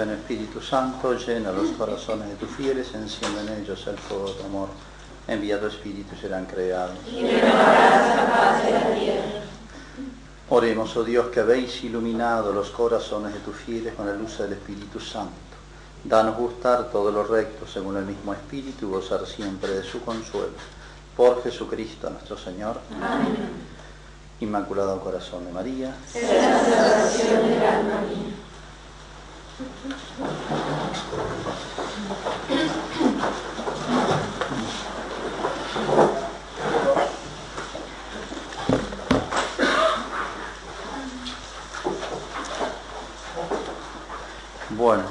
Ven Espíritu Santo, llena los corazones de tus fieles, enciende en ellos el fuego de tu amor. Envía tu Espíritu y serán creados. Y la. Oremos, oh Dios, que habéis iluminado los corazones de tus fieles con la luz del Espíritu Santo. Danos gustar todo lo recto según el mismo Espíritu y gozar siempre de su consuelo. Por Jesucristo nuestro Señor. Amén. Inmaculado Corazón de María. Sea la salvación del alma mía. Bueno,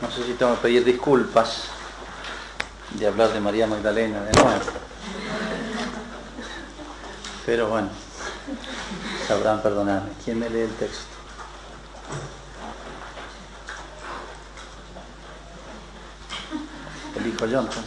no sé si tengo que pedir disculpas de hablar de María Magdalena de nuevo. Pero bueno, sabrán perdonarme. ¿Quién me lee el texto? Elijo yo entonces.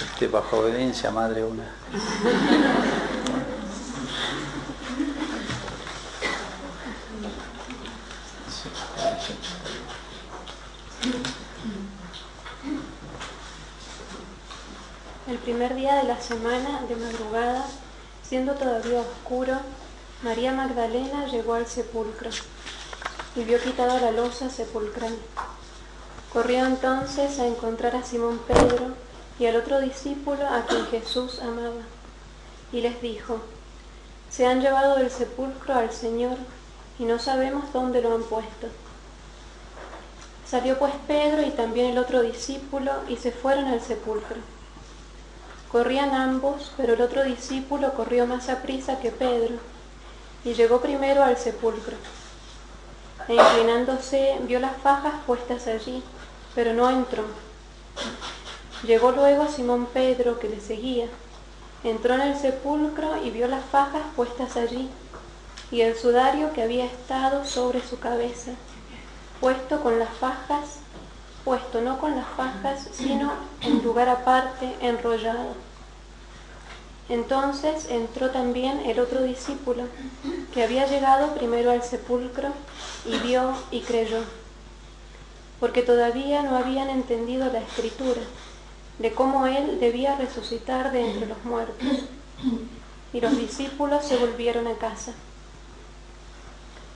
Este, bajo obediencia, madre una. Primer día de la semana, de madrugada, siendo todavía oscuro, María Magdalena llegó al sepulcro y vio quitada la losa sepulcral. Corrió entonces a encontrar a Simón Pedro y al otro discípulo a quien Jesús amaba, y les dijo, se han llevado del sepulcro al Señor y no sabemos dónde lo han puesto. Salió pues Pedro y también el otro discípulo y se fueron al sepulcro. Corrían ambos, pero el otro discípulo corrió más a prisa que Pedro y llegó primero al sepulcro. E inclinándose vio las fajas puestas allí, pero no entró. Llegó luego Simón Pedro, que le seguía. Entró en el sepulcro y vio las fajas puestas allí y el sudario que había estado sobre su cabeza, puesto con las fajas, puesto no con las fajas, sino en lugar aparte, enrollado. Entonces entró también el otro discípulo, que había llegado primero al sepulcro, y vio y creyó, porque todavía no habían entendido la escritura de cómo él debía resucitar de entre los muertos. Y los discípulos se volvieron a casa.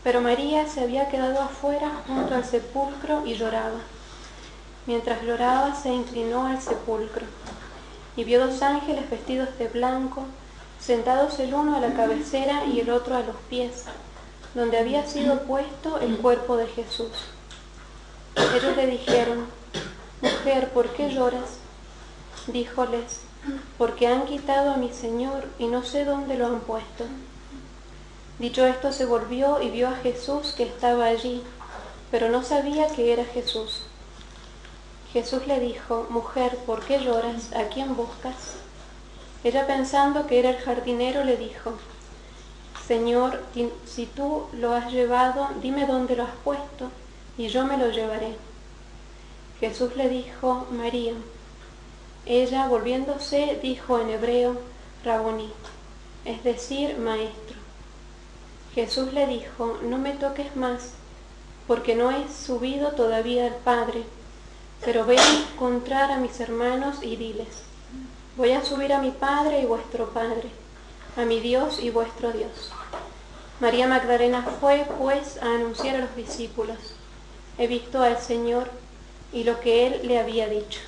Pero María se había quedado afuera junto al sepulcro y lloraba. Mientras lloraba se inclinó al sepulcro y vio dos ángeles vestidos de blanco, sentados el uno a la cabecera y el otro a los pies, donde había sido puesto el cuerpo de Jesús. Ellos le dijeron, Mujer, ¿por qué lloras? Díjoles, porque han quitado a mi Señor y no sé dónde lo han puesto. Dicho esto se volvió y vio a Jesús que estaba allí, pero no sabía que era Jesús. Jesús le dijo, Mujer, ¿por qué lloras? ¿A quién buscas? Ella pensando que era el jardinero le dijo, Señor, si tú lo has llevado, dime dónde lo has puesto, y yo me lo llevaré. Jesús le dijo, María. Ella, volviéndose, dijo en hebreo, Raboní, es decir, maestro. Jesús le dijo, no me toques más, porque no he subido todavía al Padre, pero ve a encontrar a mis hermanos y diles, voy a subir a mi Padre y vuestro Padre, a mi Dios y vuestro Dios. María Magdalena fue, pues, a anunciar a los discípulos, he visto al Señor y lo que Él le había dicho.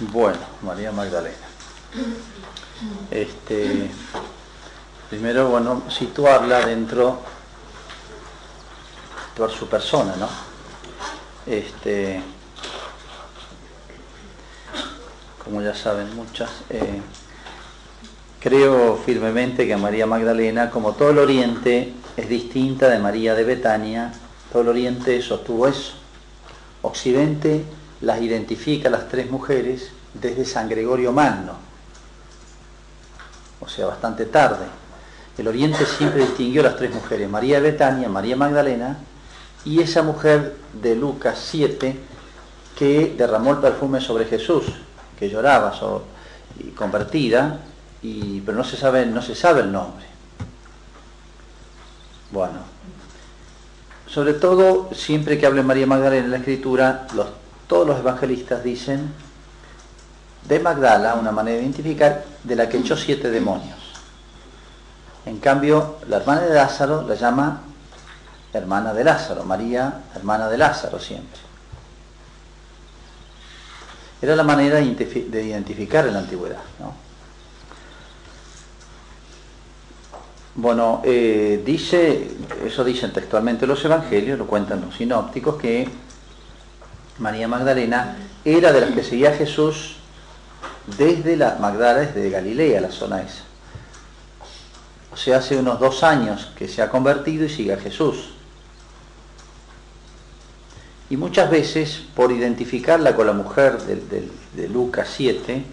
Bueno, María Magdalena. Este, primero, bueno, situarla dentro, situar su persona, ¿no? Este, como ya saben muchas, eh, creo firmemente que María Magdalena, como todo el Oriente, es distinta de María de Betania. Todo el Oriente sostuvo eso. Occidente las identifica las tres mujeres desde San Gregorio Magno, o sea, bastante tarde. el Oriente siempre distinguió a las tres mujeres, María de Betania, María Magdalena y esa mujer de Lucas 7 que derramó el perfume sobre Jesús, que lloraba y convertida, y, pero no se, sabe, no se sabe el nombre. Bueno, sobre todo siempre que hable María Magdalena en la escritura, todos los evangelistas dicen de Magdala, una manera de identificar, de la que echó siete demonios. En cambio, la hermana de Lázaro la llama hermana de Lázaro, María, hermana de Lázaro siempre. Era la manera de identificar en la antigüedad. Bueno, eh, dice, eso dicen textualmente los evangelios, lo cuentan los sinópticos, que María Magdalena era de las que seguía a Jesús desde la Magdala, desde Galilea, la zona esa. O sea, hace unos dos años que se ha convertido y sigue a Jesús. Y muchas veces, por identificarla con la mujer de, Lucas 7,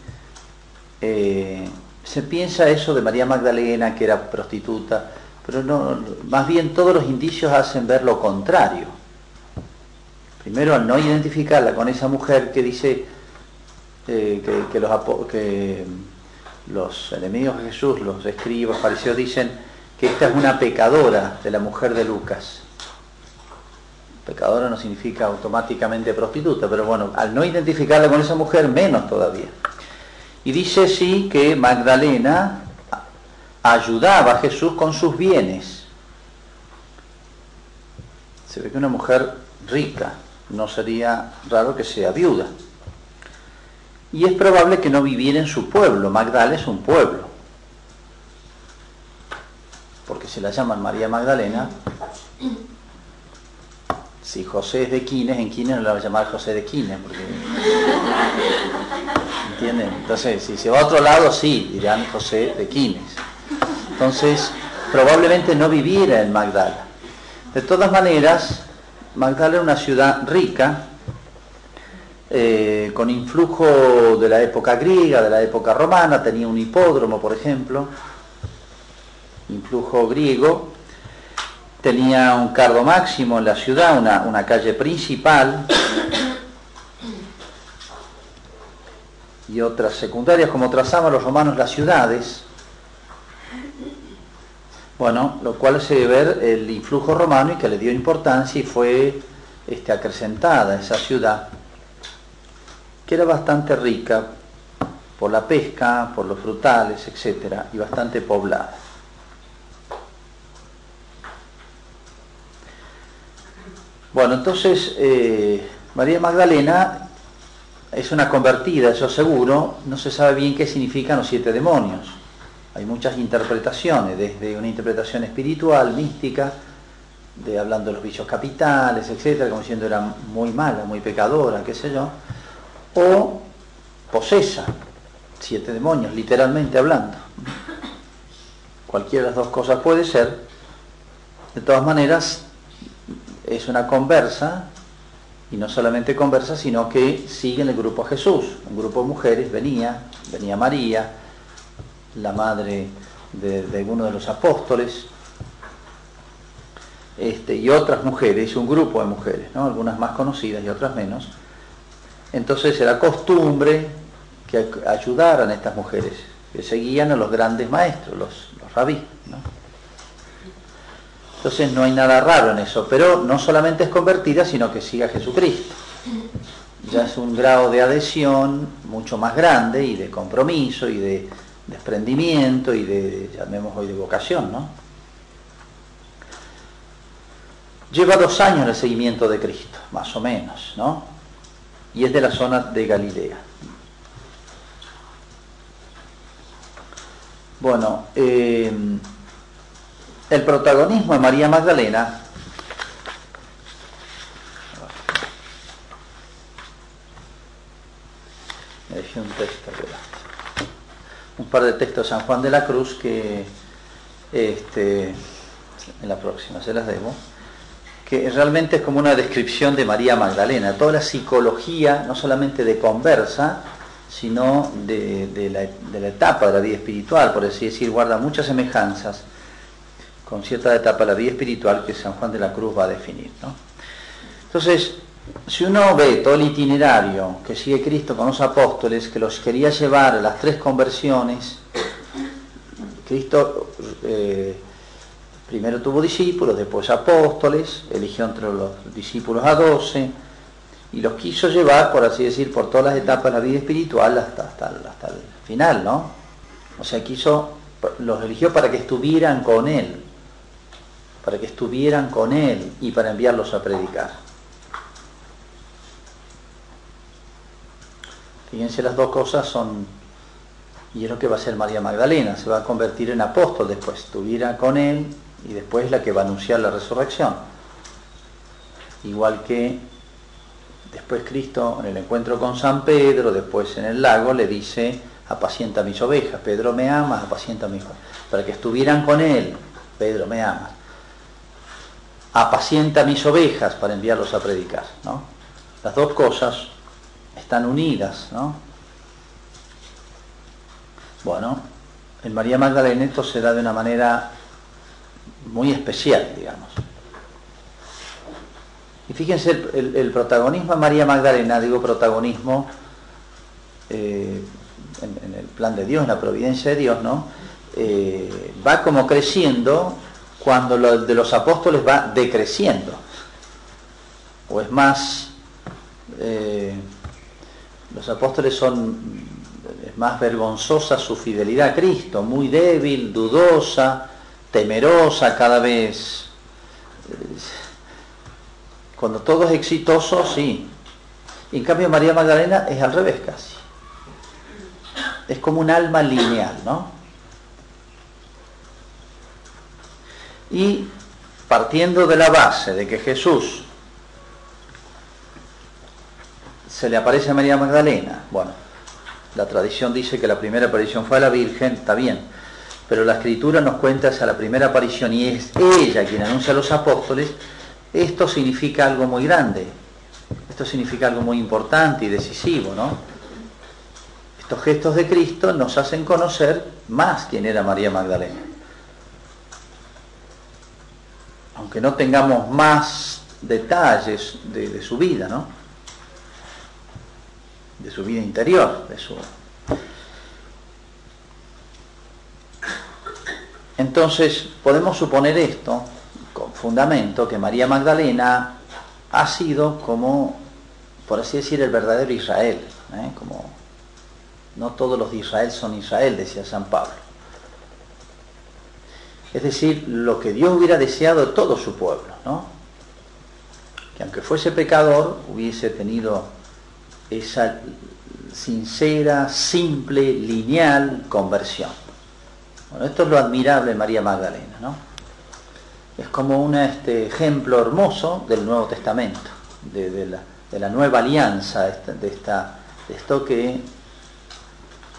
eh, se piensa eso de María Magdalena, que era prostituta, pero no, más bien todos los indicios hacen ver lo contrario. Primero, no identificarla con esa mujer que dice eh, que, los, que los enemigos de Jesús, los escribas, fariseos, dicen que esta es una pecadora de la mujer de Lucas. Pecadora no significa automáticamente prostituta, pero bueno, al no identificarla con esa mujer, menos todavía. Y dice sí que Magdalena ayudaba a Jesús con sus bienes. Se ve que una mujer rica, no sería raro que sea viuda. Y es probable que no viviera en su pueblo. Magdala es un pueblo. Porque se la llaman María Magdalena si José es de Quines, en Quines no le van a llamar José de Quines, porque... ¿Entienden? Entonces, si se va a otro lado, sí, dirán José de Quines. Entonces, probablemente no viviera en Magdala. De todas maneras, Magdala era una ciudad rica, eh, con influjo de la época griega, de la época romana, tenía un hipódromo, por ejemplo, influjo griego, tenía un cardo máximo en la ciudad, una, calle principal y otras secundarias, como trazaban los romanos las ciudades. Bueno, lo cual se debe ver el influjo romano y que le dio importancia y fue este, acrecentada esa ciudad, que era bastante rica por la pesca, por los frutales, etcétera, y bastante poblada. Bueno, entonces eh, María Magdalena es una convertida, eso seguro, no se sabe bien qué significan los siete demonios. Hay muchas interpretaciones, desde una interpretación espiritual, mística, de hablando de los bichos capitales, etcétera, como diciendo era muy mala, muy pecadora, qué sé yo, o posesa, siete demonios, literalmente hablando. Cualquiera de las dos cosas puede ser. De todas maneras, es una conversa, y no solamente conversa, sino que sigue en el grupo a Jesús. Un grupo de mujeres venía, venía María, la madre de, uno de los apóstoles, este, y otras mujeres, un grupo de mujeres, ¿no? algunas más conocidas y otras menos. Entonces era costumbre que ayudaran a estas mujeres, que seguían a los grandes maestros, los, los rabí. ¿no? Entonces no hay nada raro en eso, pero no solamente es convertida, sino que sigue a Jesucristo. Ya es un grado de adhesión mucho más grande y de compromiso y de desprendimiento y de, llamemos hoy, de vocación, ¿no? Lleva dos años el seguimiento de Cristo, más o menos, ¿no? Y es de la zona de Galilea. Bueno, eh, el protagonismo de María Magdalena. Dejé un texto un par de textos de San Juan de la Cruz que este, en la próxima se las debo que realmente es como una descripción de María Magdalena, toda la psicología, no solamente de conversa, sino de, la, de la etapa de la vida espiritual, por así decir, guarda muchas semejanzas con cierta etapa de la vida espiritual que San Juan de la Cruz va a definir. Entonces, si uno ve todo el itinerario que sigue Cristo con los apóstoles, que los quería llevar a las tres conversiones, Cristo eh, primero tuvo discípulos, después apóstoles, eligió entre los discípulos a doce, y los quiso llevar, por así decir, por todas las etapas de la vida espiritual hasta, hasta, hasta el final, ¿no? O sea, quiso, los eligió para que estuvieran con Él, para que estuvieran con Él y para enviarlos a predicar. Fíjense, las dos cosas son, y es lo que va a ser María Magdalena, se va a convertir en apóstol después, estuviera con él y después la que va a anunciar la resurrección. Igual que después Cristo en el encuentro con San Pedro, después en el lago, le dice, apacienta mis ovejas, Pedro me ama, apacienta mis ovejas, para que estuvieran con él, Pedro me ama, apacienta mis ovejas para enviarlos a predicar. ¿no? Las dos cosas están unidas, ¿no? Bueno, en María Magdalena esto se da de una manera muy especial, digamos. Y fíjense el, protagonismo de María Magdalena, digo protagonismo eh, en, el plan de Dios, en la providencia de Dios, ¿no? Eh, va como creciendo cuando lo de los apóstoles va decreciendo. O es más, eh, los apóstoles son, más vergonzosa su fidelidad a Cristo, muy débil, dudosa, temerosa cada vez. Cuando todo es exitoso, sí. en cambio María Magdalena es al revés casi. Es como un alma lineal, ¿no? Y partiendo de la base de que Jesús se le aparece a María Magdalena. Bueno, la tradición dice que la primera aparición fue a la Virgen, está bien, pero la escritura nos cuenta esa la primera aparición y es ella quien anuncia a los apóstoles, esto significa algo muy grande, esto significa algo muy importante y decisivo, ¿no? Estos gestos de Cristo nos hacen conocer más quién era María Magdalena. Aunque no tengamos más detalles de, su vida, ¿no? de su vida interior, de su... Entonces podemos suponer esto, con fundamento, que María Magdalena ha sido como, por así decir, el verdadero Israel, ¿eh? como no todos los de Israel son Israel, decía San Pablo. Es decir, lo que Dios hubiera deseado de todo su pueblo, ¿no? Que aunque fuese pecador, hubiese tenido esa sincera, simple, lineal conversión. Bueno, esto es lo admirable de María Magdalena, ¿no? Es como un este, ejemplo hermoso del Nuevo Testamento, de, la, nueva alianza, de, esta, de esto que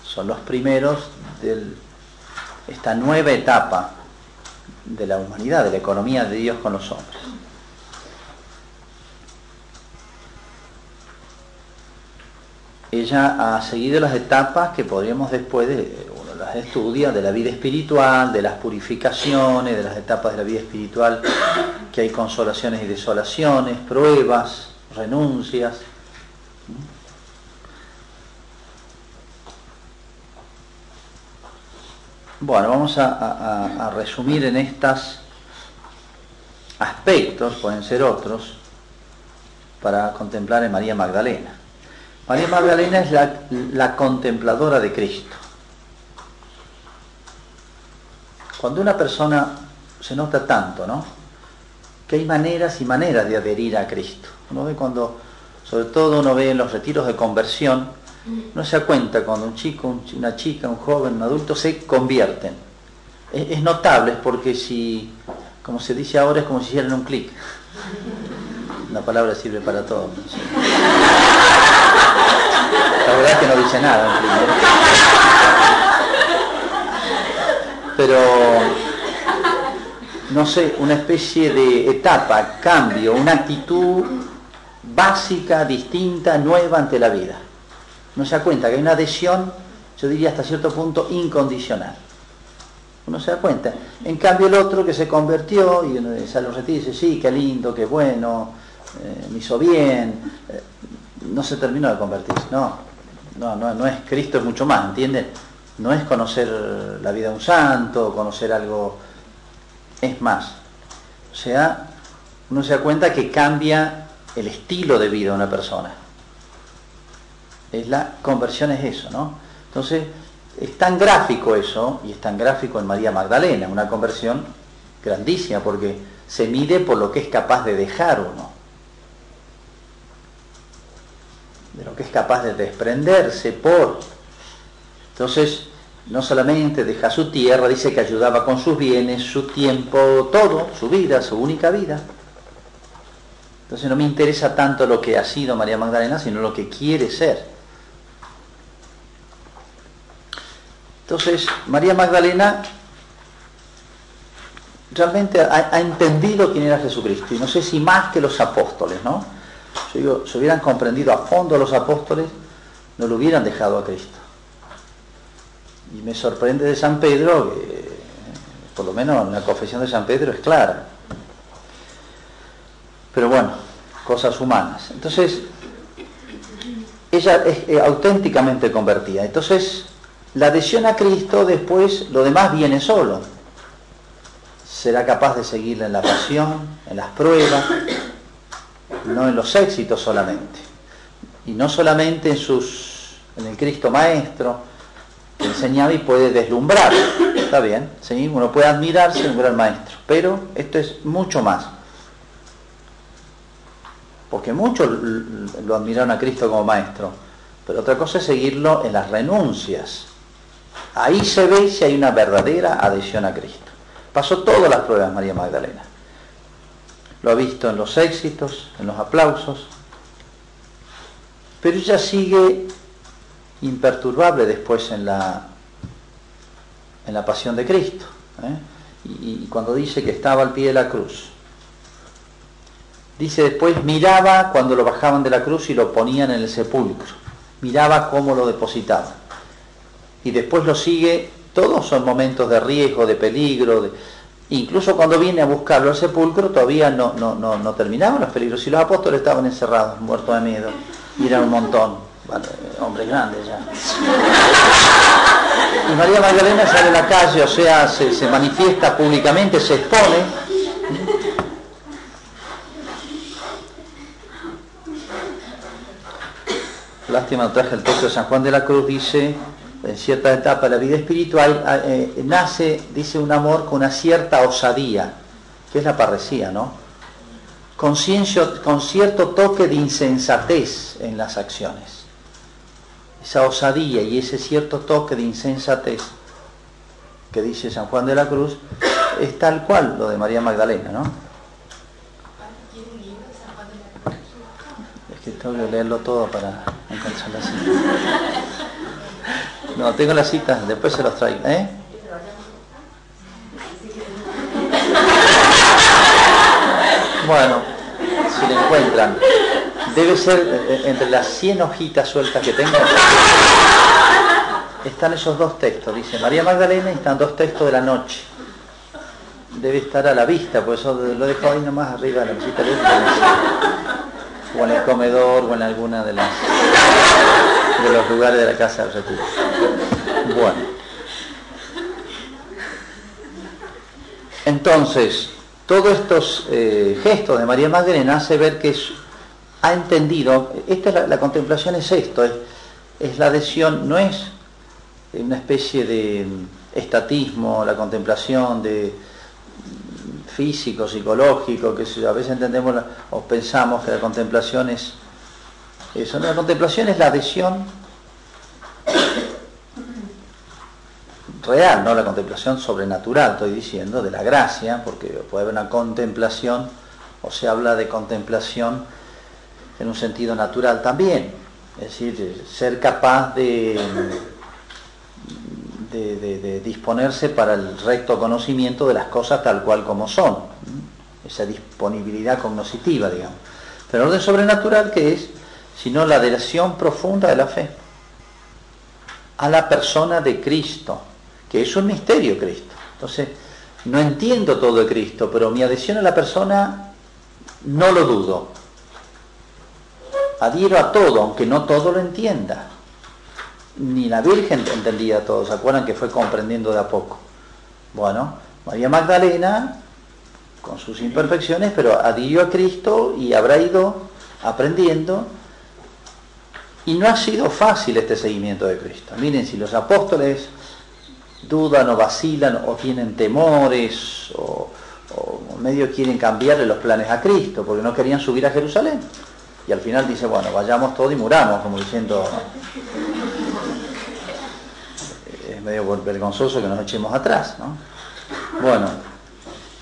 son los primeros de esta nueva etapa de la humanidad, de la economía de Dios con los hombres. ella ha seguido las etapas que podríamos después de, uno las estudia, de la vida espiritual, de las purificaciones, de las etapas de la vida espiritual, que hay consolaciones y desolaciones, pruebas, renuncias. Bueno, vamos a, resumir en estos aspectos, pueden ser otros, para contemplar en María Magdalena. María Magdalena es la, contempladora de Cristo. Cuando una persona se nota tanto, ¿no? Que hay maneras y maneras de adherir a Cristo. Uno ve cuando, sobre todo uno ve en los retiros de conversión, no se da cuenta cuando un chico, una chica, un joven, un adulto se convierten. Es, notable porque si, como se dice ahora, es como si hicieran un clic. La palabra sirve para todo. La verdad es que no dice nada Pero, no sé, una especie de etapa, cambio, una actitud básica, distinta, nueva ante la vida. No se da cuenta que hay una adhesión, yo diría hasta cierto punto, incondicional. Uno se da cuenta. En cambio el otro que se convirtió y uno sale un retiro y dice, sí, qué lindo, qué bueno, eh, me hizo bien, eh, no se terminó de convertir. No, no, no, no es Cristo, es mucho más, ¿entienden? No es conocer la vida de un santo, conocer algo, es más. O sea, uno se da cuenta que cambia el estilo de vida de una persona. Es la conversión es eso, ¿no? Entonces, es tan gráfico eso, y es tan gráfico en María Magdalena, una conversión grandísima, porque se mide por lo que es capaz de dejar uno, de lo que es capaz de desprenderse por. Entonces, no solamente deja su tierra, dice que ayudaba con sus bienes, su tiempo, todo, su vida, su única vida. Entonces no me interesa tanto lo que ha sido María Magdalena, sino lo que quiere ser. Entonces, María Magdalena realmente ha, entendido quién era Jesucristo, y no sé si más que los apóstoles, ¿no? Si, si hubieran comprendido a fondo los apóstoles, no lo hubieran dejado a Cristo. Y me sorprende de San Pedro, que por lo menos en la confesión de San Pedro es clara. Pero bueno, cosas humanas. Entonces, ella es eh, auténticamente convertida. Entonces, la adhesión a Cristo después, lo demás viene solo. Será capaz de seguirla en la pasión, en las pruebas, no en los éxitos solamente. Y no solamente en, sus, en el Cristo Maestro, que enseñaba y puede deslumbrar. Está bien, ¿sí? uno puede admirarse en un gran maestro, pero esto es mucho más porque muchos lo admiraron a Cristo como maestro, pero otra cosa es seguirlo en las renuncias. Ahí se ve si hay una verdadera adhesión a Cristo. Pasó todas las pruebas María Magdalena. Lo ha visto en los éxitos, en los aplausos, pero ella sigue imperturbable después en la, en la pasión de Cristo. ¿eh? y cuando dice que estaba al pie de la cruz, Dice después, miraba cuando lo bajaban de la cruz y lo ponían en el sepulcro. Miraba cómo lo depositaban. Y después lo sigue, todos son momentos de riesgo, de peligro. Incluso cuando viene a buscarlo al sepulcro todavía no, no, no, no terminaban los peligros. Y los apóstoles estaban encerrados, muertos de miedo. Y eran un montón. hombres grandes ya. Y María Magdalena sale a la calle, o sea, se, se manifiesta públicamente, se expone lástima traje el texto de San Juan de la Cruz, dice, en cierta etapa de la vida espiritual, eh, nace, dice, un amor con una cierta osadía, que es la parresía, ¿no? Con, con cierto toque de insensatez en las acciones. Esa osadía y ese cierto toque de insensatez que dice San Juan de la Cruz es tal cual lo de María Magdalena, ¿no? tengo que leerlo todo para encontrar la cita. No, tengo la cita, después se los traigo. ¿eh? Bueno, si la encuentran. Debe ser eh, eh, entre las 100 hojitas sueltas que tengo. Están esos dos textos, dice María Magdalena y están dos textos de la noche. Debe estar a la vista, por eso lo dejo ahí nomás arriba de la mesita o en el comedor o en alguna de las de los lugares de la casa del retiro. Bueno. Entonces, todos estos eh, gestos de María Magdalena hace ver que ha entendido, esta la, contemplación es esto, es, es la adhesión, no es una especie de estatismo, la contemplación de físico, psicológico, que a veces entendemos o pensamos que la contemplación es eso. la contemplación es la adhesión real, no la contemplación sobrenatural, estoy diciendo, de la gracia, porque puede haber una contemplación, o se habla de contemplación en un sentido natural también, es decir, ser capaz de de, disponerse para el recto conocimiento de las cosas tal cual como son, esa disponibilidad cognoscitiva, digamos. Pero el orden sobrenatural, que es? Sino la adhesión profunda de la fe a la persona de Cristo, que es un misterio Cristo. Entonces, no entiendo todo de Cristo, pero mi adhesión a la persona no lo dudo. Adhiero a todo, aunque no todo lo entienda. Ni la Virgen entendía todo, ¿se acuerdan que fue comprendiendo de a poco? Bueno, María Magdalena, con sus imperfecciones, pero adhirió a Cristo y habrá ido aprendiendo. Y no ha sido fácil este seguimiento de Cristo. Miren, si los apóstoles dudan o vacilan o tienen temores o, medio quieren cambiarle los planes a Cristo porque no querían subir a Jerusalén. Y al final dice, bueno, vayamos todos y muramos, como diciendo, es medio vergonzoso que nos echemos atrás, ¿no? Bueno,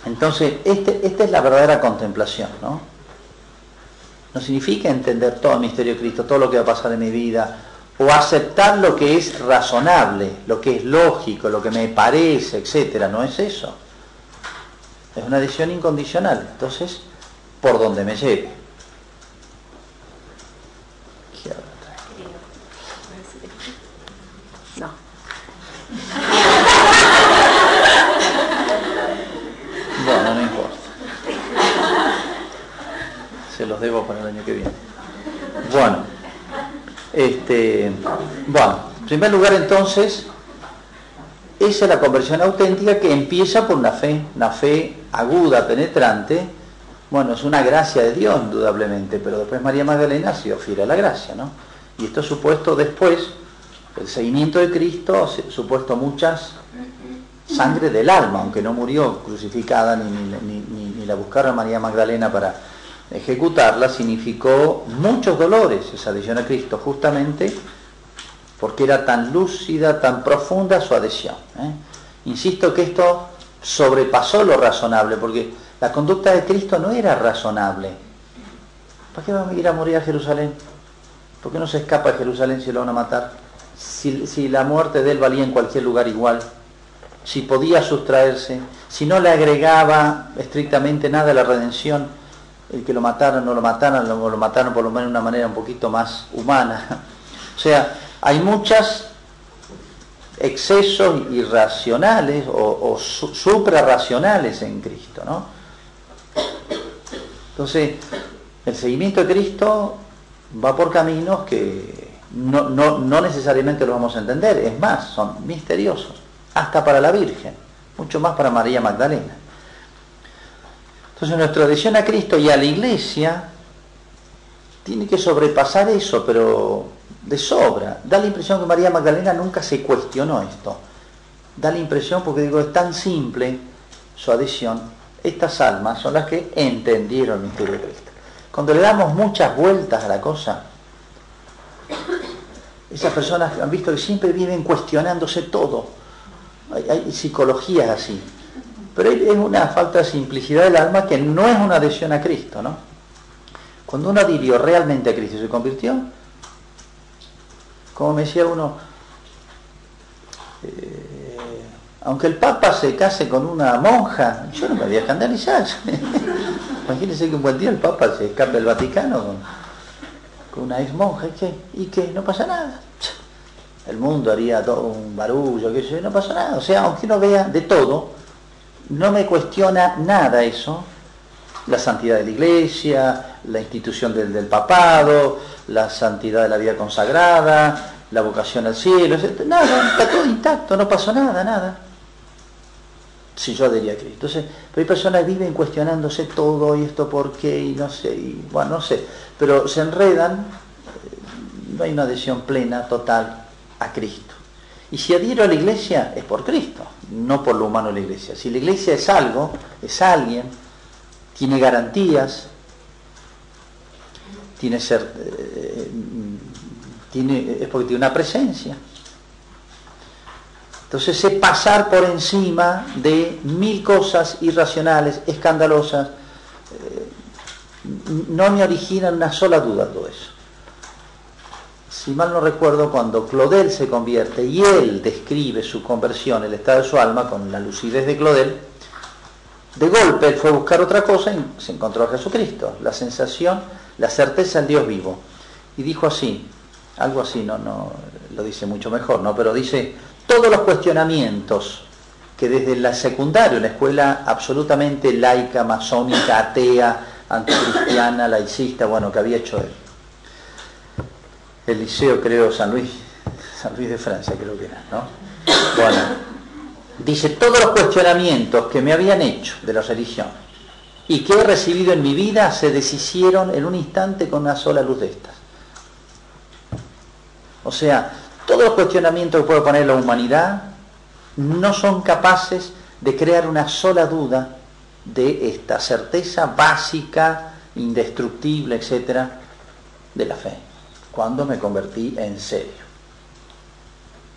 entonces este, esta es la verdadera contemplación, ¿no? No significa entender todo el misterio de Cristo, todo lo que va a pasar en mi vida, o aceptar lo que es razonable, lo que es lógico, lo que me parece, etcétera. No es eso. Es una decisión incondicional. Entonces, por donde me lleve. No. Bueno, no importa. Se los debo para el año que viene. Bueno. Este, bueno, en primer lugar entonces, esa es la conversión auténtica que empieza por una fe, una fe aguda, penetrante. Bueno, es una gracia de Dios, indudablemente, pero después María Magdalena ha sido fiel a la gracia, ¿no? Y esto supuesto después, el seguimiento de Cristo, supuesto muchas sangre del alma, aunque no murió crucificada ni, ni, ni la buscaron María Magdalena para ejecutarla significó muchos dolores esa adhesión a Cristo, justamente porque era tan lúcida, tan profunda su adhesión. ¿eh? Insisto que esto sobrepasó lo razonable, porque la conducta de Cristo no era razonable. ¿Para qué va a ir a morir a Jerusalén? ¿Por qué no se escapa de Jerusalén si lo van a matar? Si, si la muerte de él valía en cualquier lugar igual, si podía sustraerse, si no le agregaba estrictamente nada a la redención, el que lo mataron, no lo mataron, lo, mataron por lo menos de una manera un poquito más humana. O sea, hay muchos excesos irracionales o, o suprarracionales en Cristo, ¿no? Entonces, el seguimiento de Cristo va por caminos que no, no, no necesariamente lo vamos a entender, es más, son misteriosos, hasta para la Virgen, mucho más para María Magdalena. Entonces nuestra adhesión a Cristo y a la iglesia tiene que sobrepasar eso, pero de sobra. Da la impresión que María Magdalena nunca se cuestionó esto. Da la impresión, porque digo, es tan simple su adhesión, estas almas son las que entendieron el misterio de Cristo. Cuando le damos muchas vueltas a la cosa, esas personas han visto que siempre viven cuestionándose todo. Hay, hay psicologías así. Pero es una falta de simplicidad del alma que no es una adhesión a Cristo, ¿no? Cuando uno adhirió realmente a Cristo y se convirtió, como me decía uno, eh, aunque el Papa se case con una monja, yo no me voy a escandalizar. Imagínense que un buen día el Papa se escape del Vaticano con, con una ex monja, ¿y qué? ¿Y qué? No pasa nada. El mundo haría todo un barullo, qué sé, no pasa nada. O sea, aunque uno vea de todo, no me cuestiona nada eso, la santidad de la iglesia, la institución del, papado, la santidad de la vida consagrada, la vocación al cielo, nada, está todo intacto, no pasó nada, nada. Si yo adhería a Cristo. Entonces, pero hay personas que viven cuestionándose todo y esto por qué y no sé, y bueno, no sé, pero se enredan, eh, no hay una adhesión plena, total a Cristo. Y si adhiero a la iglesia es por Cristo, no por lo humano de la iglesia. Si la iglesia es algo, es alguien, tiene garantías, tiene ser, eh, tiene, es porque tiene una presencia. Entonces es pasar por encima de mil cosas irracionales, escandalosas, eh, no me origina una sola duda todo eso si mal no recuerdo, cuando Claudel se convierte y él describe su conversión, el estado de su alma, con la lucidez de Claudel, de golpe él fue a buscar otra cosa y se encontró a Jesucristo, la sensación, la certeza del Dios vivo. Y dijo así, algo así, no, no, lo dice mucho mejor, ¿no? Pero dice, todos los cuestionamientos que desde la secundaria, una escuela absolutamente laica, masónica, atea, anticristiana, laicista, bueno, que había hecho él. El liceo, creo, San Luis, San Luis de Francia, creo que era, ¿no? Bueno, dice, todos los cuestionamientos que me habían hecho de la religión y que he recibido en mi vida se deshicieron en un instante con una sola luz de estas. O sea, todos los cuestionamientos que puede poner la humanidad no son capaces de crear una sola duda de esta certeza básica, indestructible, etcétera, de la fe, cuando me convertí en serio.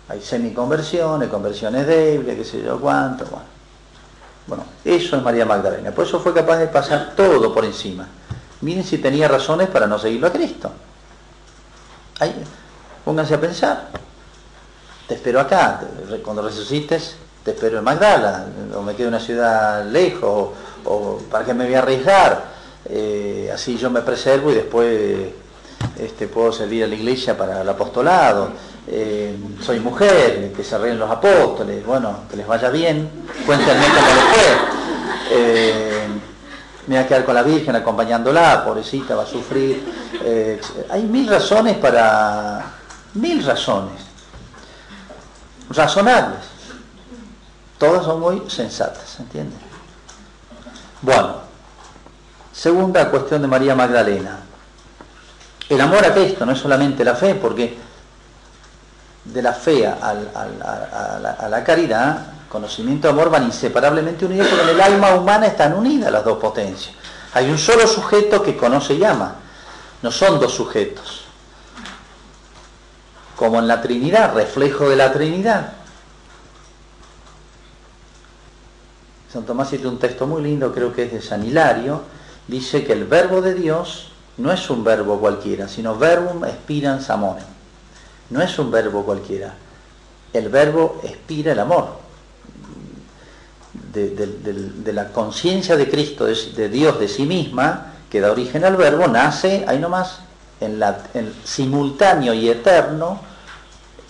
Hay semiconversiones, conversiones débiles, qué sé yo cuánto, bueno. Eso es María Magdalena. Por eso fue capaz de pasar todo por encima. Miren si tenía razones para no seguirlo a Cristo. pónganse a pensar. Te espero acá, cuando resucites, te espero en Magdala, o me quedo en una ciudad lejos, o, para que me voy a arriesgar. Eh, así yo me preservo y después este, puedo servir a la iglesia para el apostolado. Eh, soy mujer, que se ríen los apóstoles, bueno, que les vaya bien, cuéntenme cómo les fue. Eh, me voy a quedar con la Virgen acompañándola, pobrecita, va a sufrir. Eh, hay mil razones para, mil razones, razonables. Todas son muy sensatas, ¿entienden? Bueno, segunda cuestión de María Magdalena. El amor a Cristo no es solamente la fe, porque de la fe a, la, caridad, conocimiento y amor van inseparablemente unidos porque en el alma humana están unidas las dos potencias. Hay un solo sujeto que conoce y ama, no son dos sujetos. Como en la Trinidad, reflejo de la Trinidad. San Tomás cita un texto muy lindo, creo que es de San Hilario, dice que el verbo de Dios no es un verbo cualquiera, sino verbum spirans amore no es un verbo cualquiera. El verbo expira el amor. De, la conciencia de Cristo, de, Dios de sí misma, que da origen al verbo, nace, ahí nomás, en, la, simultáneo y eterno,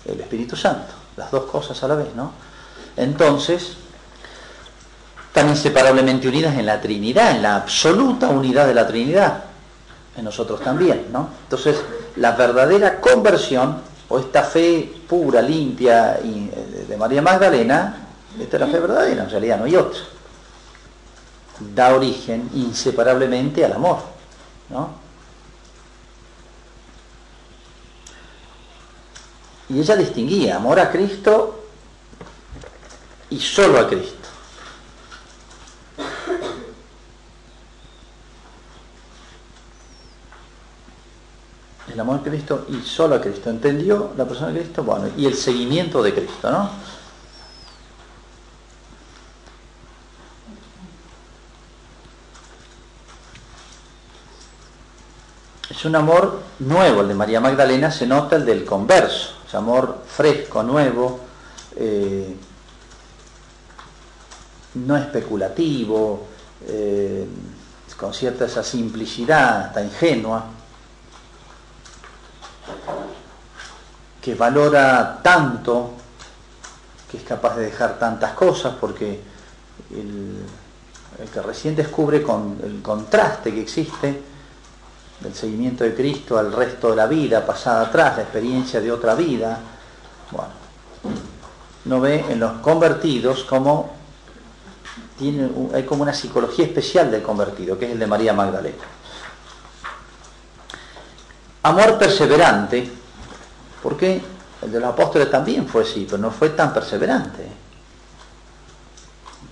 el Espíritu Santo. Las dos cosas a la vez, ¿no? Entonces, están inseparablemente unidas en la Trinidad, en la absoluta unidad de la Trinidad. En nosotros también, ¿no? Entonces, la verdadera conversión o esta fe pura, limpia eh, de María Magdalena, esta es la fe verdadera, en realidad no hay otra. Da origen inseparablemente al amor. ¿no? Y ella distinguía amor a Cristo y solo a Cristo. El amor a Cristo y solo a Cristo. ¿Entendió la persona de Cristo? Bueno, y el seguimiento de Cristo, ¿no? Es un amor nuevo, el de María Magdalena se nota el del converso, es amor fresco, nuevo, eh, no especulativo, eh, con cierta esa simplicidad, hasta ingenua. Que valora tanto, que es capaz de dejar tantas cosas, porque el, que recién descubre con el contraste que existe del seguimiento de Cristo al resto de la vida pasada atrás, la experiencia de otra vida, bueno, no ve en los convertidos como tiene, hay como una psicología especial del convertido, que es el de María Magdalena. Amor perseverante, porque el de los apóstoles también fue así, pero no fue tan perseverante.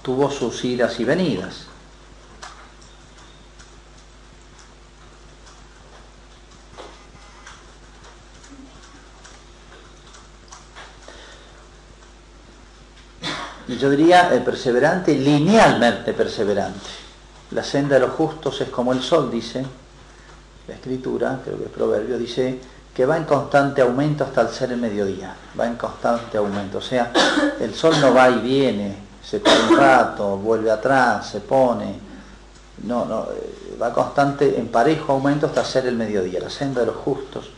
Tuvo sus idas y venidas. Yo diría el perseverante, linealmente perseverante. La senda de los justos es como el sol, dice la escritura, creo que el proverbio, dice que va en constante aumento hasta el ser el mediodía, va en constante aumento, o sea, el sol no va y viene, se pone un rato, vuelve atrás, se pone, no, no, eh, va constante en parejo aumento hasta ser el mediodía, la senda de los justos.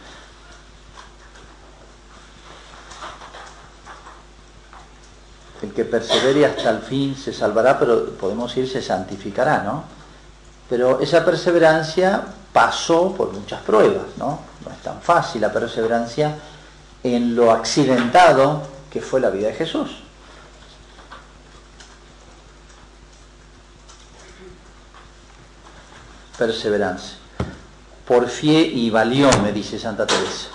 el que persevere hasta el fin se salvará, pero podemos decir se santificará, ¿no? Pero esa perseverancia pasó por muchas pruebas, ¿no? No es tan fácil la perseverancia en lo accidentado que fue la vida de Jesús. Perseverancia. Por fie y valió, me dice Santa Teresa.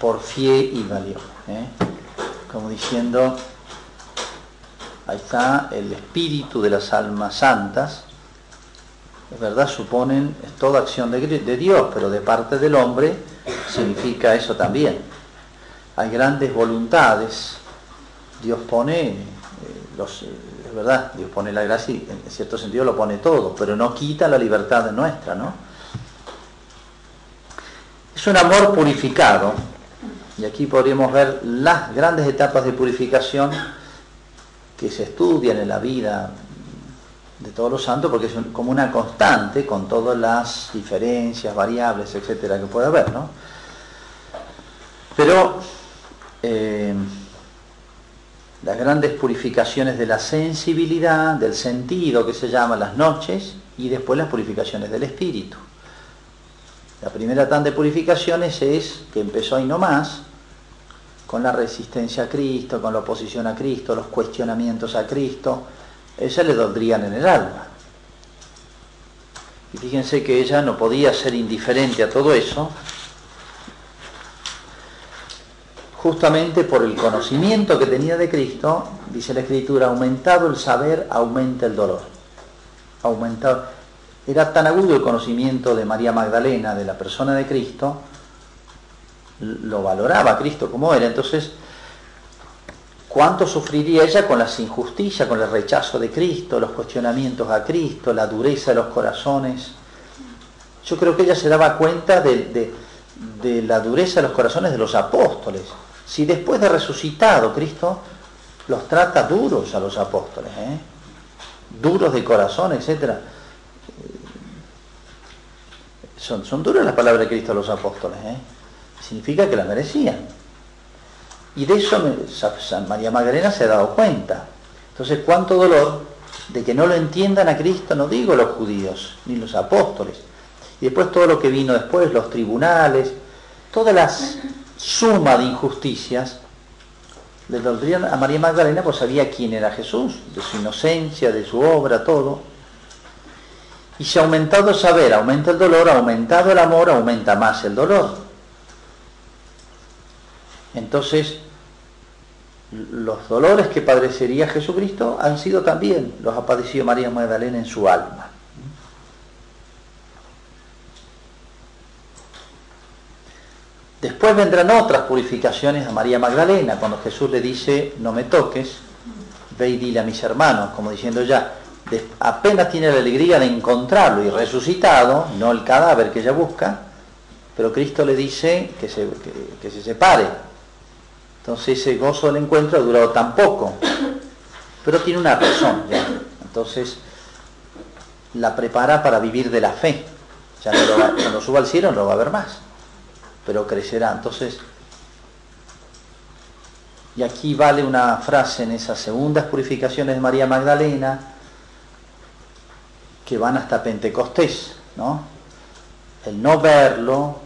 Por fie y valió. ¿eh? Como diciendo, ahí está el espíritu de las almas santas, verdad, suponen toda acción de, Dios, pero de parte del hombre significa eso también. Hay grandes voluntades, Dios pone, eh, es verdad, Dios pone la gracia y en cierto sentido lo pone todo, pero no quita la libertad de nuestra, ¿no? Es un amor purificado, y aquí podríamos ver las grandes etapas de purificación que se estudian en la vida de todos los santos porque es como una constante con todas las diferencias, variables, etcétera, que puede haber, ¿no? Pero eh, las grandes purificaciones de la sensibilidad, del sentido que se llama las noches, y después las purificaciones del espíritu. La primera tan de purificaciones es que empezó ahí nomás, con la resistencia a Cristo, con la oposición a Cristo, los cuestionamientos a Cristo, ella le doldrían en el alma. Y fíjense que ella no podía ser indiferente a todo eso, justamente por el conocimiento que tenía de Cristo, dice la Escritura, aumentado el saber, aumenta el dolor. Aumentado. Era tan agudo el conocimiento de María Magdalena, de la persona de Cristo, lo valoraba Cristo como era, entonces cuánto sufriría ella con las injusticias, con el rechazo de Cristo, los cuestionamientos a Cristo, la dureza de los corazones. Yo creo que ella se daba cuenta de, la dureza de los corazones de los apóstoles. Si después de resucitado Cristo los trata duros a los apóstoles, ¿eh? duros de corazón, etc. Son, son duras las palabras de Cristo a los apóstoles, ¿eh? significa que las merecían. Y de eso María Magdalena se ha dado cuenta. Entonces, cuánto dolor de que no lo entiendan a Cristo, no digo los judíos, ni los apóstoles. Y después todo lo que vino después, los tribunales, todas las suma de injusticias, le doldrían a María Magdalena, pues sabía quién era Jesús, de su inocencia, de su obra, todo. Y si ha aumentado el saber, aumenta el dolor, aumentado el amor, aumenta más el dolor. Entonces, los dolores que padecería Jesucristo han sido también, los ha padecido María Magdalena en su alma. Después vendrán otras purificaciones a María Magdalena, cuando Jesús le dice, no me toques, ve y dile a mis hermanos, como diciendo ya, apenas tiene la alegría de encontrarlo y resucitado, no el cadáver que ella busca, pero Cristo le dice que se, que se separe, entonces ese gozo del encuentro ha durado tan poco, pero tiene una razón. Entonces la prepara para vivir de la fe. Ya no cuando suba al cielo no lo va a ver más, pero crecerá. Entonces, y aquí vale una frase en esas segundas purificaciones de María Magdalena que van hasta Pentecostés, ¿no? El no verlo,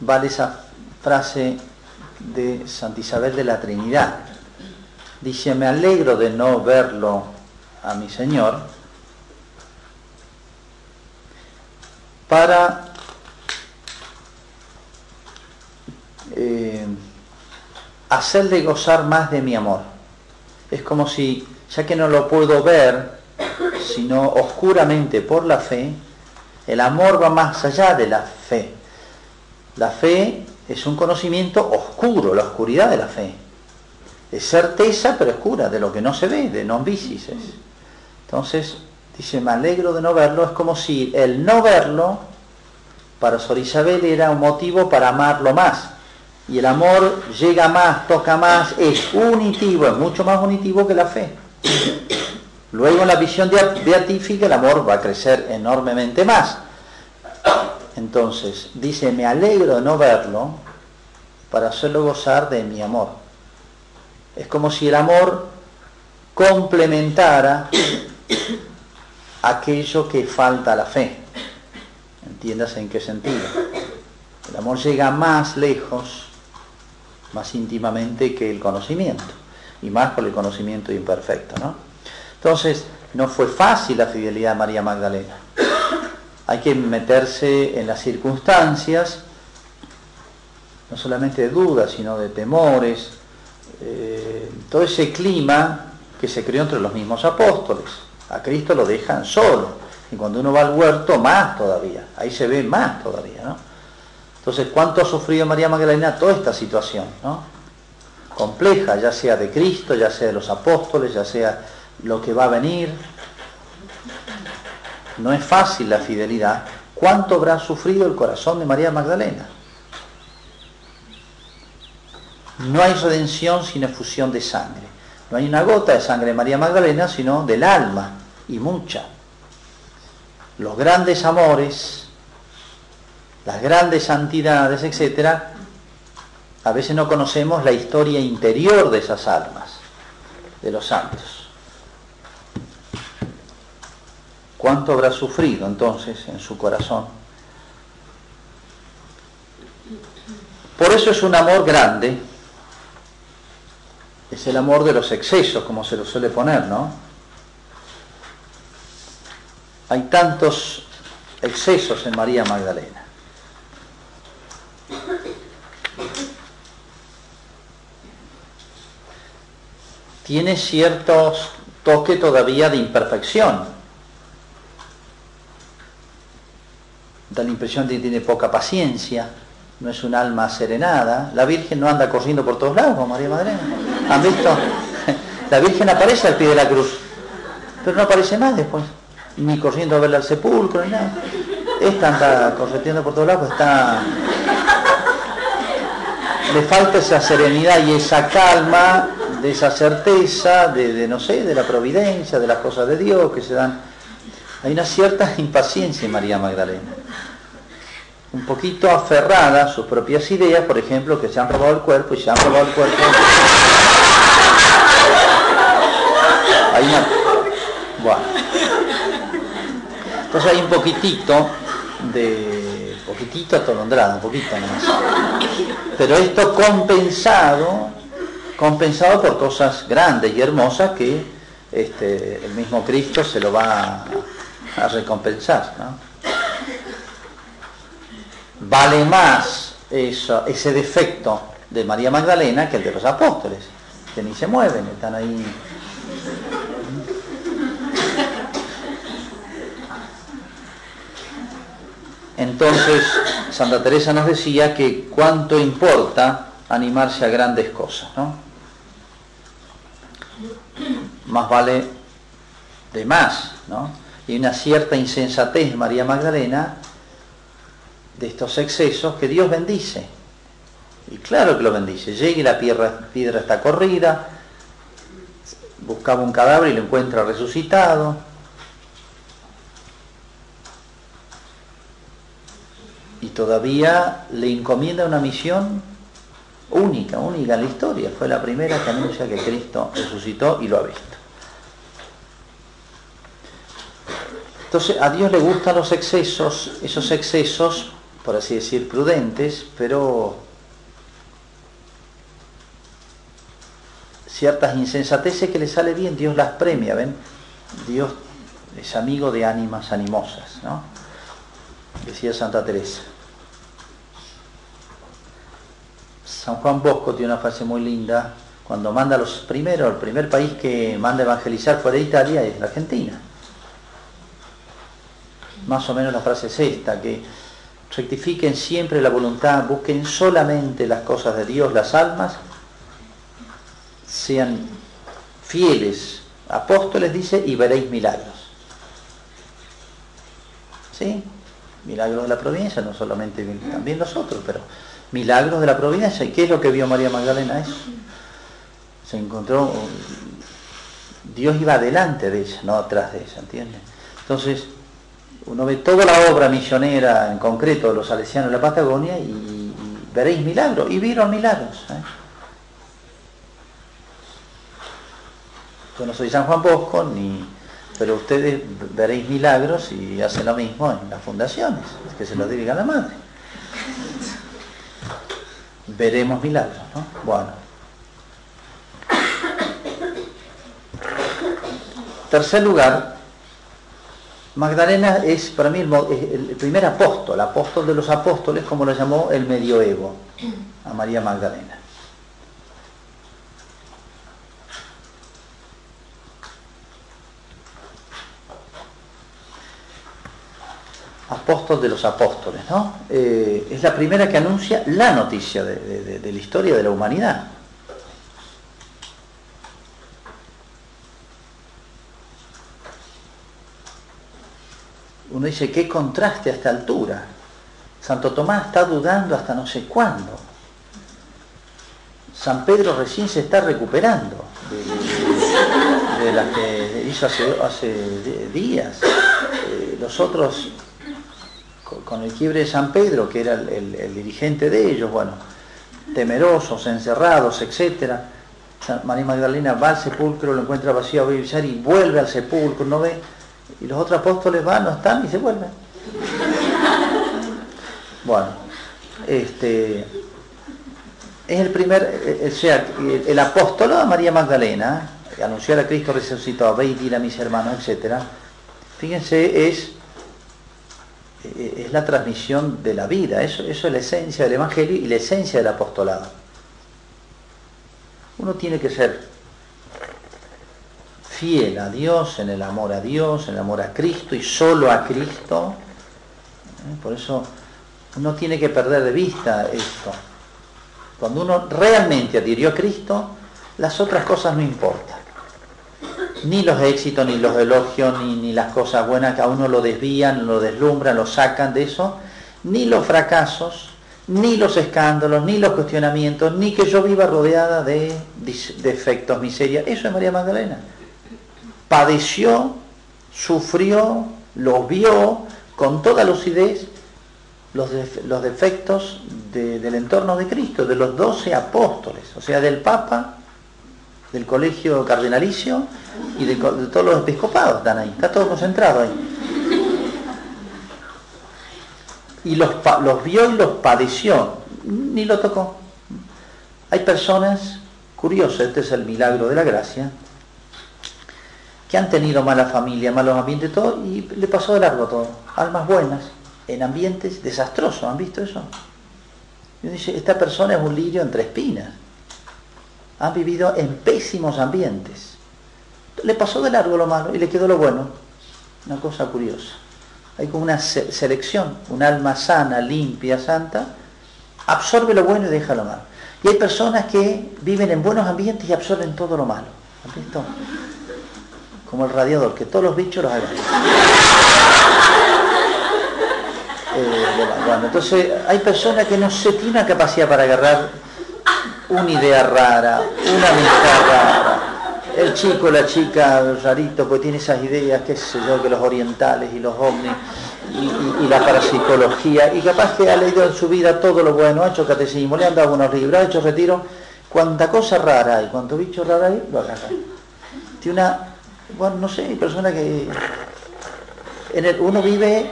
vale esa frase de Santa Isabel de la Trinidad. Dice, me alegro de no verlo a mi Señor para eh, hacerle gozar más de mi amor. Es como si, ya que no lo puedo ver, sino oscuramente por la fe, el amor va más allá de la fe. La fe es un conocimiento oscuro, la oscuridad de la fe. Es certeza, pero oscura, de lo que no se ve, de non visis. Entonces, dice, me alegro de no verlo, es como si el no verlo, para Sor Isabel era un motivo para amarlo más. Y el amor llega más, toca más, es unitivo, es mucho más unitivo que la fe. Luego en la visión beatífica el amor va a crecer enormemente más. Entonces, dice, me alegro de no verlo para hacerlo gozar de mi amor. Es como si el amor complementara aquello que falta a la fe. ¿Entiendas en qué sentido? El amor llega más lejos, más íntimamente que el conocimiento, y más por el conocimiento imperfecto, ¿no? Entonces, no fue fácil la fidelidad de María Magdalena. Hay que meterse en las circunstancias, no solamente de dudas, sino de temores, eh, todo ese clima que se creó entre los mismos apóstoles. A Cristo lo dejan solo. Y cuando uno va al huerto, más todavía. Ahí se ve más todavía, ¿no? Entonces, ¿cuánto ha sufrido María Magdalena toda esta situación, ¿no? Compleja, ya sea de Cristo, ya sea de los apóstoles, ya sea lo que va a venir. No es fácil la fidelidad. ¿Cuánto habrá sufrido el corazón de María Magdalena? No hay redención sin efusión de sangre. No hay una gota de sangre de María Magdalena, sino del alma, y mucha. Los grandes amores, las grandes santidades, etc., a veces no conocemos la historia interior de esas almas, de los santos. ¿Cuánto habrá sufrido entonces en su corazón? Por eso es un amor grande, es el amor de los excesos, como se lo suele poner, ¿no? Hay tantos excesos en María Magdalena. Tiene ciertos toque todavía de imperfección. Da la impresión de que tiene poca paciencia, no es un alma serenada. La Virgen no anda corriendo por todos lados María Magdalena. ¿Han visto? La Virgen aparece al pie de la cruz, pero no aparece más después, ni corriendo a verla al sepulcro, ni nada. Esta anda corriendo por todos lados, está... Le falta esa serenidad y esa calma, de esa certeza, de no sé, de la providencia, de las cosas de Dios que se dan. Hay una cierta impaciencia en María Magdalena un poquito aferrada a sus propias ideas, por ejemplo, que se han robado el cuerpo y se han robado el cuerpo. Bueno. Entonces hay un poquitito de... poquitito atolondrada, un poquito nomás. Pero esto compensado, compensado por cosas grandes y hermosas que este, el mismo Cristo se lo va a, a recompensar. ¿no? vale más eso, ese defecto de María Magdalena que el de los apóstoles, que ni se mueven, están ahí. Entonces, Santa Teresa nos decía que cuánto importa animarse a grandes cosas, ¿no? Más vale de más, ¿no? Y una cierta insensatez María Magdalena de estos excesos que Dios bendice. Y claro que lo bendice. Llega y la piedra, piedra está corrida, buscaba un cadáver y lo encuentra resucitado. Y todavía le encomienda una misión única, única en la historia. Fue la primera que anuncia que Cristo resucitó y lo ha visto. Entonces a Dios le gustan los excesos, esos excesos por así decir, prudentes, pero ciertas insensateces que le sale bien, Dios las premia, ¿ven? Dios es amigo de ánimas animosas, ¿no? Decía Santa Teresa. San Juan Bosco tiene una frase muy linda, cuando manda los primeros, el primer país que manda a evangelizar fuera de Italia es la Argentina. Más o menos la frase es esta, que rectifiquen siempre la voluntad, busquen solamente las cosas de Dios, las almas, sean fieles, apóstoles dice, y veréis milagros. ¿Sí? Milagros de la providencia, no solamente también nosotros, pero milagros de la providencia. ¿Y qué es lo que vio María Magdalena? Eso. Se encontró, Dios iba adelante de ella, no atrás de ella, ¿entiendes? Entonces, uno ve toda la obra misionera, en concreto de los salesianos de la Patagonia, y, veréis milagros, y vieron milagros. ¿eh? Yo no soy San Juan Bosco, ni, pero ustedes veréis milagros y hacen lo mismo en las fundaciones, que se lo diga la madre. Veremos milagros, ¿no? Bueno. Tercer lugar, Magdalena es para mí el, primer apóstol, apóstol de los apóstoles, como lo llamó el medioevo, a María Magdalena. apóstol de los apóstoles, ¿no? Eh, es la primera que anuncia la noticia de, la historia de la humanidad. Uno dice, qué contraste a esta altura. Santo Tomás está dudando hasta no sé cuándo. San Pedro recién se está recuperando de, las que hizo hace, días. Eh, los otros con el quiebre de San Pedro, que era el, dirigente de ellos, bueno, temerosos, encerrados, etc. María Magdalena va al sepulcro, lo encuentra vacío a y vuelve al sepulcro, no ve, y los otros apóstoles van, no están y se vuelven. Bueno, este es el primer, eh, o sea, el apóstolo de María Magdalena, anunciar a Cristo resucitado, ve y dir a mis hermanos, etc. Fíjense, es eh, es la transmisión de la vida, eso, eso es la esencia del Evangelio y la esencia del apostolado. Uno tiene que ser fiel a Dios, en el amor a Dios, en el amor a Cristo y solo a Cristo. ¿Eh? Por eso uno tiene que perder de vista esto. Cuando uno realmente adhirió a Cristo, las otras cosas no importan ni los éxitos, ni los elogios, ni, las cosas buenas que a uno lo desvían, lo deslumbran, lo sacan de eso, ni los fracasos, ni los escándalos, ni los cuestionamientos, ni que yo viva rodeada de defectos, miseria. Eso es María Magdalena. Padeció, sufrió, los vio con toda lucidez los, los defectos del entorno de Cristo, de los doce apóstoles, o sea, del Papa, del colegio cardenalicio y de, todos los episcopados están ahí, está todo concentrado ahí. Y los, los vio y los padeció, ni lo tocó. Hay personas, curiosas, este es el milagro de la gracia, que han tenido mala familia, malos ambientes, todo, y le pasó de largo todo. Almas buenas, en ambientes desastrosos, ¿han visto eso? Y dice, esta persona es un lirio entre espinas. Han vivido en pésimos ambientes le pasó de largo lo malo y le quedó lo bueno. Una cosa curiosa. Hay como una selección, un alma sana, limpia, santa, absorbe lo bueno y deja lo malo. Y hay personas que viven en buenos ambientes y absorben todo lo malo. ¿Has visto? Como el radiador, que todos los bichos los hagan. Eh, entonces hay personas que no se tienen una capacidad para agarrar una idea rara, una amistad rara, el chico, la chica, rarito, pues tiene esas ideas, qué sé yo, que los orientales y los ovnis y, la parapsicología, y capaz que ha leído en su vida todo lo bueno, ha hecho catecismo, le han dado unos libros, ha hecho retiro, cuánta cosa rara hay, cuánto bicho raro hay, lo agarra. Tiene una, bueno, no sé, hay personas que en el, uno vive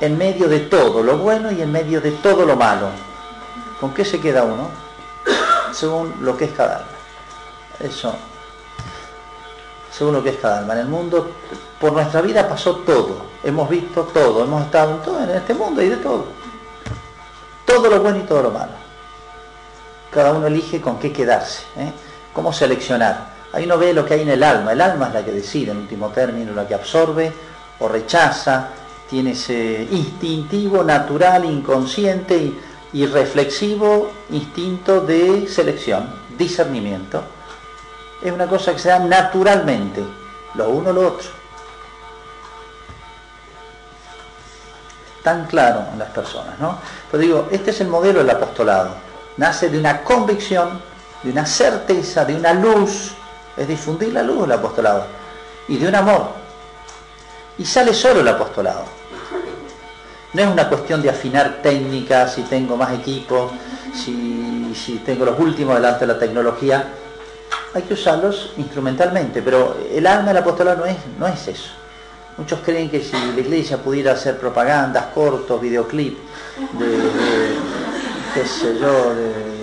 en medio de todo lo bueno y en medio de todo lo malo. ¿Con qué se queda uno? Según lo que es cada alma. Eso según lo que es cada alma. En el mundo, por nuestra vida pasó todo, hemos visto todo, hemos estado en todo, en este mundo y de todo. Todo lo bueno y todo lo malo. Cada uno elige con qué quedarse, ¿eh? cómo seleccionar. Ahí uno ve lo que hay en el alma, el alma es la que decide en último término, la que absorbe o rechaza, tiene ese instintivo, natural, inconsciente y, y reflexivo instinto de selección, discernimiento es una cosa que se da naturalmente, lo uno lo otro. Tan claro en las personas, ¿no? Pero digo, este es el modelo del apostolado. Nace de una convicción, de una certeza, de una luz, es difundir la luz del apostolado, y de un amor. Y sale solo el apostolado. No es una cuestión de afinar técnicas, si tengo más equipos, si, si tengo los últimos delante de la tecnología hay que usarlos instrumentalmente, pero el alma del apostolado no es, no es eso. Muchos creen que si la iglesia pudiera hacer propagandas, cortos, videoclips, de, de qué sé yo, de,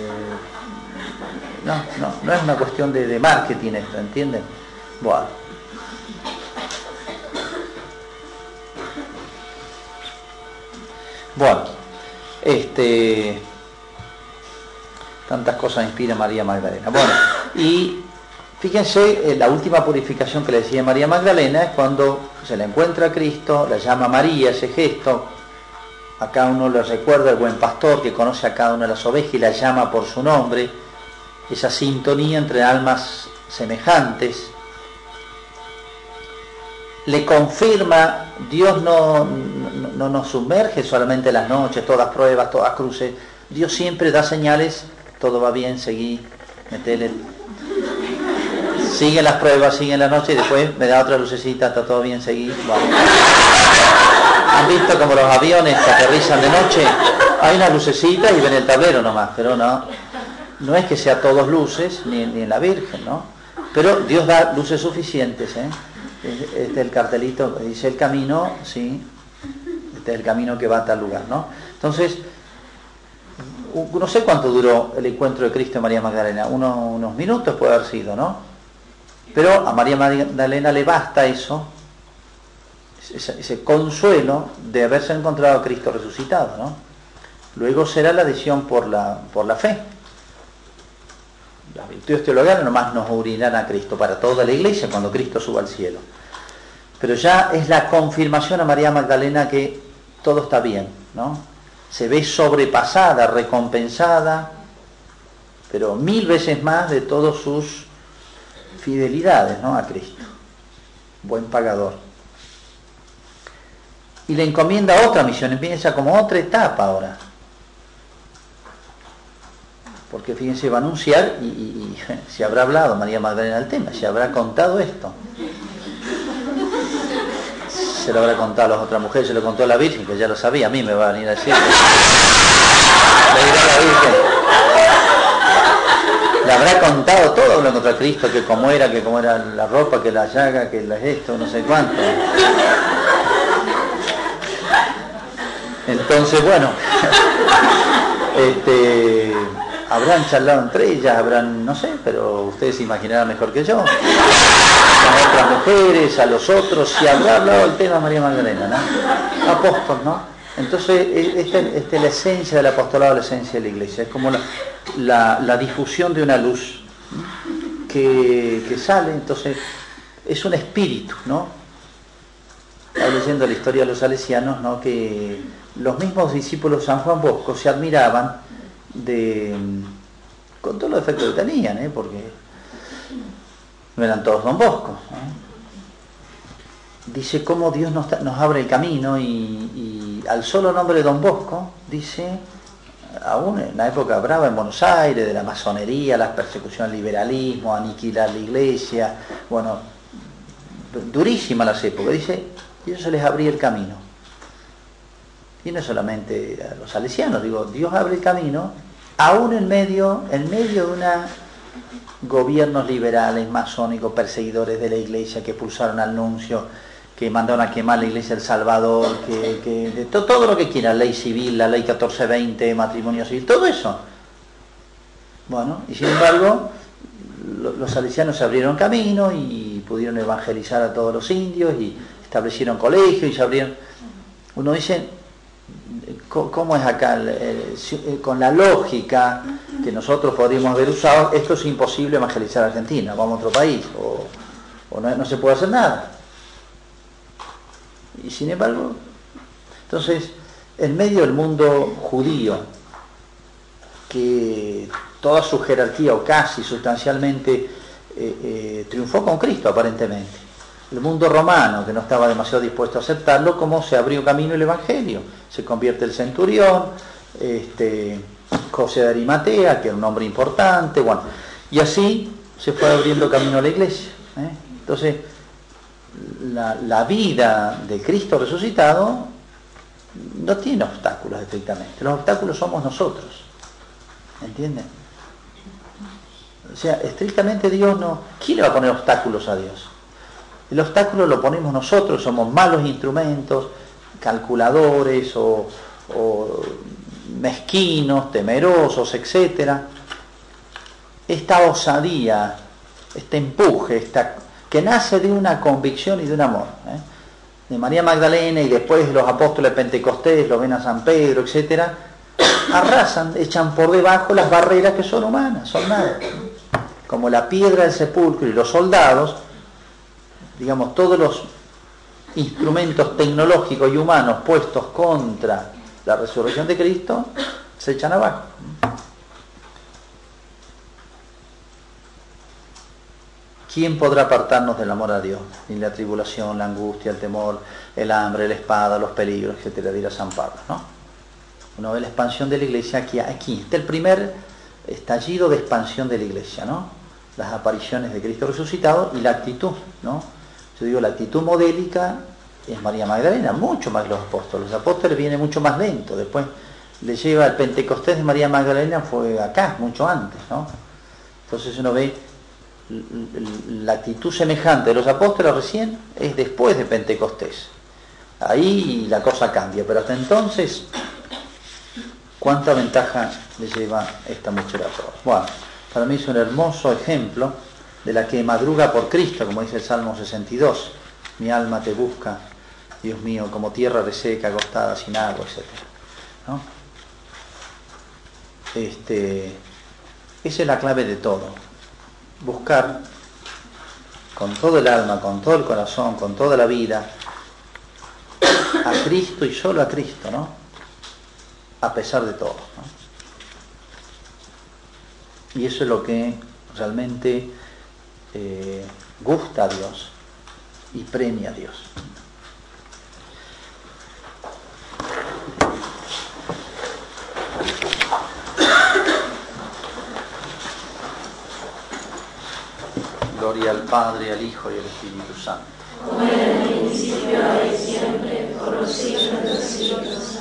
no, no, no es una cuestión de, marketing esto, ¿entienden? Bueno. Bueno, este, tantas cosas inspira María Magdalena. Bueno, y fíjense, eh, la última purificación que le decía María Magdalena es cuando se le encuentra a Cristo, la llama María, ese gesto, a cada uno le recuerda el buen pastor que conoce a cada una de las ovejas y la llama por su nombre, esa sintonía entre almas semejantes, le confirma, Dios no, no, no nos sumerge solamente en las noches, todas pruebas, todas cruces, Dios siempre da señales, todo va bien, seguí, metele. Sigue las pruebas, sigue la noche y después me da otra lucecita, está todo bien, seguí. Bueno. ¿Han visto como los aviones que aterrizan de noche? Hay una lucecita y ven el tablero nomás, pero no, no es que sea todos luces, ni, ni en la Virgen, ¿no? Pero Dios da luces suficientes, ¿eh? Este es el cartelito dice el camino, sí, este es el camino que va a tal lugar, ¿no? Entonces, no sé cuánto duró el encuentro de Cristo y María Magdalena, unos, minutos puede haber sido, ¿no? Pero a María Magdalena le basta eso, ese, ese, consuelo de haberse encontrado a Cristo resucitado, ¿no? Luego será la adhesión por la, por la fe. Las virtudes teologales nomás nos unirán a Cristo para toda la iglesia cuando Cristo suba al cielo. Pero ya es la confirmación a María Magdalena que todo está bien, ¿no? Se ve sobrepasada, recompensada, pero mil veces más de todas sus fidelidades, ¿no? A Cristo. Buen pagador. Y le encomienda otra misión, empieza como otra etapa ahora porque fíjense, va a anunciar y, se habrá hablado María Magdalena del tema, se habrá contado esto. Se lo habrá contado a las otras mujeres, se lo contó a la Virgen, que ya lo sabía, a mí me va a venir a decir. Le dirá a la Virgen. Le habrá contado todo lo contra Cristo, que cómo era, que cómo era la ropa, que la llaga, que la esto, no sé cuánto. Entonces, bueno, este habrán charlado entre ellas, habrán, no sé, pero ustedes se imaginarán mejor que yo. A otras mujeres, a los otros, si habrá hablado el tema María Magdalena, ¿no? Apóstol, ¿no? Entonces, esta, esta, es la esencia del apostolado, la esencia de la iglesia. Es como la, la, difusión de una luz que, que, sale, entonces, es un espíritu, ¿no? Estaba leyendo la historia de los salesianos, ¿no? Que los mismos discípulos San Juan Bosco se admiraban de con todos los efectos que tenían, ¿eh? porque no eran todos Don Bosco. ¿eh? Dice cómo Dios nos, abre el camino y, al solo nombre de Don Bosco, dice, aún en la época brava en Buenos Aires, de la masonería, las persecuciones al liberalismo, aniquilar la iglesia, bueno, durísimas las épocas, dice, eso se les abría el camino. Y no solamente a los salesianos, digo, Dios abre el camino aún en medio, en medio de una gobiernos liberales, masónicos, perseguidores de la iglesia que pulsaron al nuncio, que mandaron a quemar la iglesia del Salvador, que, que de to, todo lo que quieran, ley civil, la ley 1420, matrimonio civil, todo eso. Bueno, y sin embargo, lo, los salesianos se abrieron camino y pudieron evangelizar a todos los indios y establecieron colegios y se abrieron... Uno dice, ¿Cómo es acá? Con la lógica que nosotros podríamos haber usado, esto es imposible evangelizar a Argentina, vamos a otro país, o, no, se puede hacer nada. Y sin embargo, entonces, en medio del mundo judío, que toda su jerarquía, o casi sustancialmente, eh, eh, triunfó con Cristo aparentemente, el mundo romano, que no estaba demasiado dispuesto a aceptarlo, como se abrió camino el Evangelio. Se convierte el centurión, este, José de Arimatea, que era un hombre importante, bueno, y así se fue abriendo camino a la iglesia. ¿eh? Entonces, la, la, vida de Cristo resucitado no tiene obstáculos estrictamente, los obstáculos somos nosotros, ¿entienden? sea, estrictamente Dios no... ¿Quién le va a poner obstáculos a Dios? El obstáculo lo ponemos nosotros, somos malos instrumentos, calculadores o, mezquinos, temerosos, etc. Esta osadía, este empuje, esta, que nace de una convicción y de un amor. ¿eh? De María Magdalena y después los apóstoles Pentecostés, lo ven a San Pedro, etc. Arrasan, echan por debajo las barreras que son humanas, son nada. Como la piedra del sepulcro y los soldados digamos, todos los instrumentos tecnológicos y humanos puestos contra la resurrección de Cristo se echan abajo. ¿Quién podrá apartarnos del amor a Dios? Ni la tribulación, la angustia, el temor, el hambre, la espada, los peligros, etcétera, dirá San Pablo, ¿no? Uno ve la expansión de la iglesia aquí, aquí está el primer estallido de expansión de la iglesia, ¿no? Las apariciones de Cristo resucitado y la actitud, ¿no? Yo digo, la actitud modélica es María Magdalena, mucho más que los apóstoles. Los apóstoles viene mucho más lento, después le lleva el Pentecostés de María Magdalena, fue acá, mucho antes, ¿no? Entonces uno ve la actitud semejante de los apóstoles recién es después de Pentecostés. Ahí la cosa cambia, pero hasta entonces, ¿cuánta ventaja le lleva esta mujer a todos? Bueno, para mí es un hermoso ejemplo de la que madruga por Cristo, como dice el Salmo 62. Mi alma te busca, Dios mío, como tierra reseca, acostada, sin agua, etc. Este, esa es la clave de todo. Buscar con todo el alma, con todo el corazón, con toda la vida, a Cristo y solo a Cristo, ¿no? A pesar de todo. Y eso es lo que realmente eh, gusta a Dios y premia a Dios. Gloria al Padre, al Hijo y al Espíritu Santo. Como en el principio, ahora y siempre, por los siglos de los siglos.